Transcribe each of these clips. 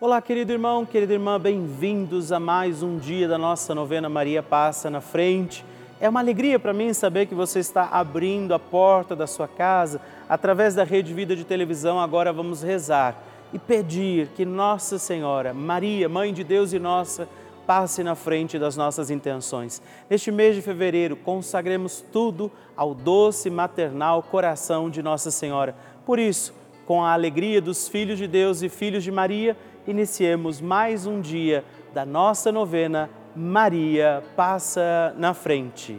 Olá, querido irmão, querida irmã, bem-vindos a mais um dia da nossa novena Maria Passa na Frente. É uma alegria para mim saber que você está abrindo a porta da sua casa através da Rede Vida de Televisão. Agora vamos rezar e pedir que Nossa Senhora, Maria, Mãe de Deus e nossa, passe na frente das nossas intenções. Neste mês de fevereiro, consagremos tudo ao doce maternal coração de Nossa Senhora. Por isso, com a alegria dos filhos de Deus e filhos de Maria, iniciemos mais um dia da nossa novena Maria Passa na Frente.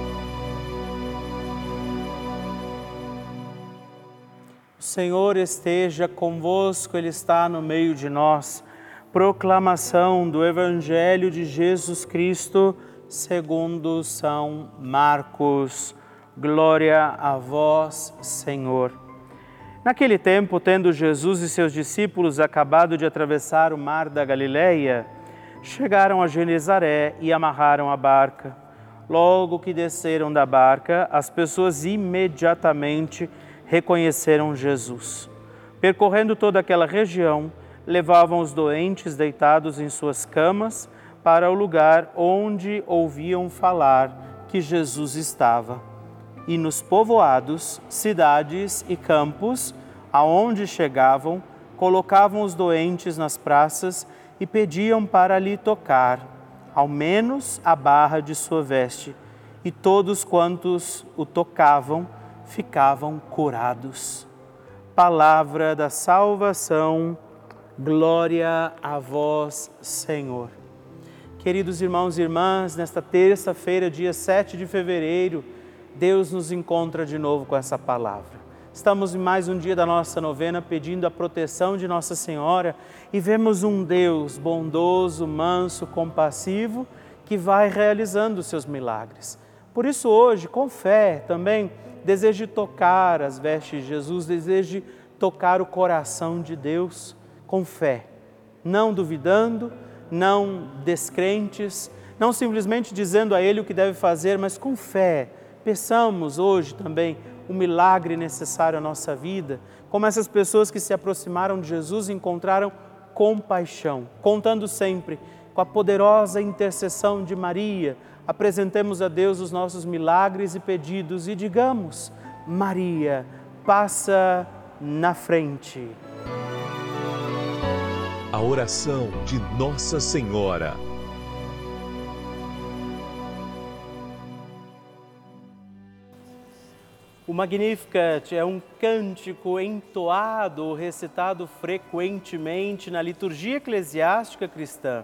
Senhor esteja convosco, Ele está no meio de nós. Proclamação do Evangelho de Jesus Cristo, segundo São Marcos. Glória a vós, Senhor. Naquele tempo, tendo Jesus e seus discípulos acabado de atravessar o mar da Galileia, chegaram a Genezaré e amarraram a barca. Logo que desceram da barca, as pessoas imediatamente reconheceram Jesus. Percorrendo toda aquela região, levavam os doentes deitados em suas camas para o lugar onde ouviam falar que Jesus estava. E nos povoados, cidades e campos, aonde chegavam, colocavam os doentes nas praças e pediam para lhe tocar, ao menos a barra de sua veste. E todos quantos o tocavam, ficavam curados. Palavra da salvação, glória a vós, Senhor. Queridos irmãos e irmãs, nesta terça-feira, dia 7 de fevereiro, Deus nos encontra de novo com essa palavra. Estamos em mais um dia da nossa novena pedindo a proteção de Nossa Senhora e vemos um Deus bondoso, manso, compassivo que vai realizando os seus milagres. Por isso, hoje, com fé também, deseje tocar as vestes de Jesus, deseje tocar o coração de Deus com fé, não duvidando, não descrentes, não simplesmente dizendo a Ele o que deve fazer, mas com fé. Peçamos hoje também o milagre necessário à nossa vida, como essas pessoas que se aproximaram de Jesus encontraram compaixão, contando sempre com a poderosa intercessão de Maria, apresentemos a Deus os nossos milagres e pedidos e digamos: Maria, passa na frente. A oração de Nossa Senhora. O Magnificat é um cântico entoado ou recitado frequentemente na liturgia eclesiástica cristã.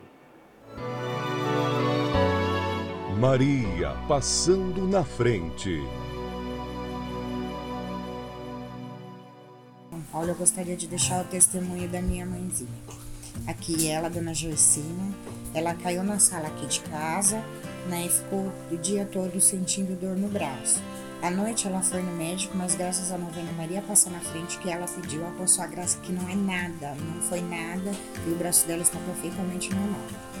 Maria passando na frente. Olha, eu gostaria de deixar o testemunho da minha mãezinha. Aqui ela, dona Joicina, ela caiu na sala aqui de casa, né, e ficou o dia todo sentindo dor no braço. À noite ela foi no médico, mas graças à novena Maria passar na frente que ela pediu, a sua graça que não é nada, não foi nada, e o braço dela está perfeitamente normal.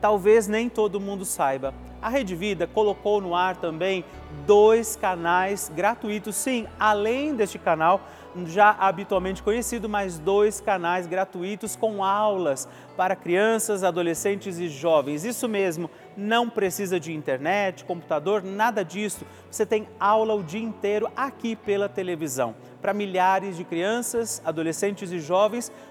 talvez nem todo mundo saiba. A Rede Vida colocou no ar também dois canais gratuitos. Sim, além deste canal, já habitualmente conhecido, mais dois canais gratuitos com aulas para crianças, adolescentes e jovens. Isso mesmo, não precisa de internet, computador, nada disso. Você tem aula o dia inteiro aqui pela televisão para milhares de crianças, adolescentes e jovens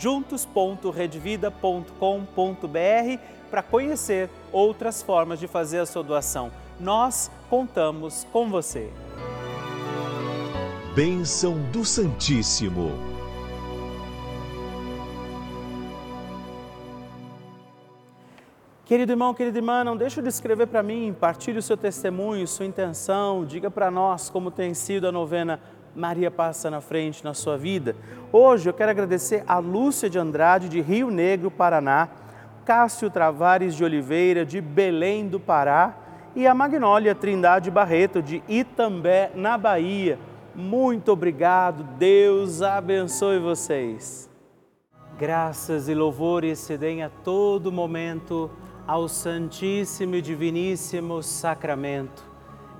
juntos.redvida.com.br para conhecer outras formas de fazer a sua doação. Nós contamos com você. Bênção do Santíssimo. Querido irmão, querida irmã, não deixe de escrever para mim, partilhe o seu testemunho, sua intenção, diga para nós como tem sido a novena Maria Passa na Frente na sua vida. Hoje eu quero agradecer a Lúcia de Andrade, de Rio Negro, Paraná, Cássio Travares de Oliveira, de Belém do Pará, e a Magnólia Trindade Barreto, de Itambé, na Bahia. Muito obrigado, Deus abençoe vocês. Graças e louvores se deem a todo momento ao Santíssimo e Diviníssimo Sacramento.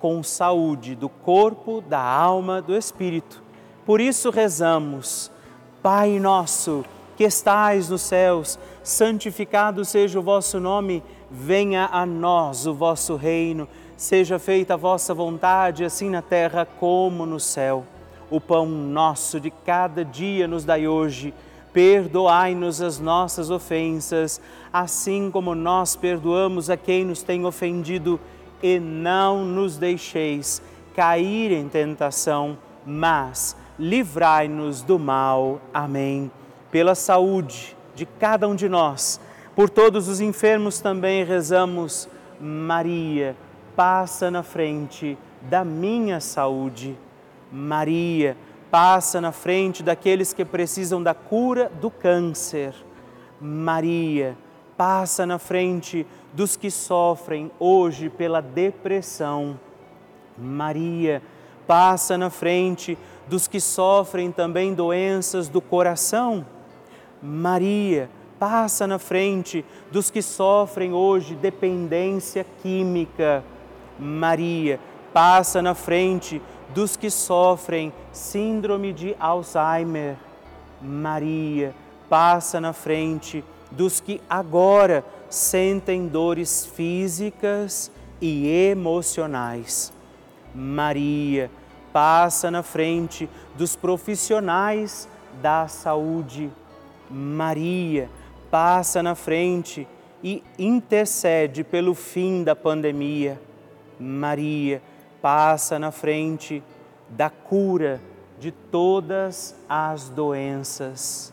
com saúde do corpo, da alma, do espírito. Por isso rezamos, Pai nosso, que estais nos céus, santificado seja o vosso nome, venha a nós o vosso reino, seja feita a vossa vontade, assim na terra como no céu. O pão nosso de cada dia nos dai hoje. Perdoai-nos as nossas ofensas, assim como nós perdoamos a quem nos tem ofendido e não nos deixeis cair em tentação, mas livrai-nos do mal. Amém. Pela saúde de cada um de nós, por todos os enfermos também rezamos. Maria, passa na frente da minha saúde. Maria, passa na frente daqueles que precisam da cura do câncer. Maria, passa na frente dos que sofrem hoje pela depressão. Maria, passa na frente dos que sofrem também doenças do coração. Maria, passa na frente dos que sofrem hoje dependência química. Maria, passa na frente dos que sofrem síndrome de Alzheimer. Maria, passa na frente dos que agora sentem dores físicas e emocionais. Maria, passa na frente dos profissionais da saúde. Maria, passa na frente e intercede pelo fim da pandemia. Maria, passa na frente da cura de todas as doenças.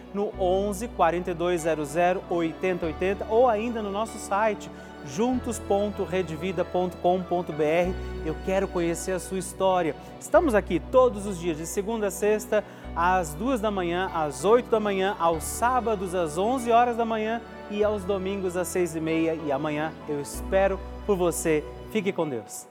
no 11 4200 8080 ou ainda no nosso site juntos.redvida.com.br. Eu quero conhecer a sua história. Estamos aqui todos os dias, de segunda a sexta, às duas da manhã, às oito da manhã, aos sábados às onze horas da manhã e aos domingos às seis e meia. E amanhã eu espero por você. Fique com Deus.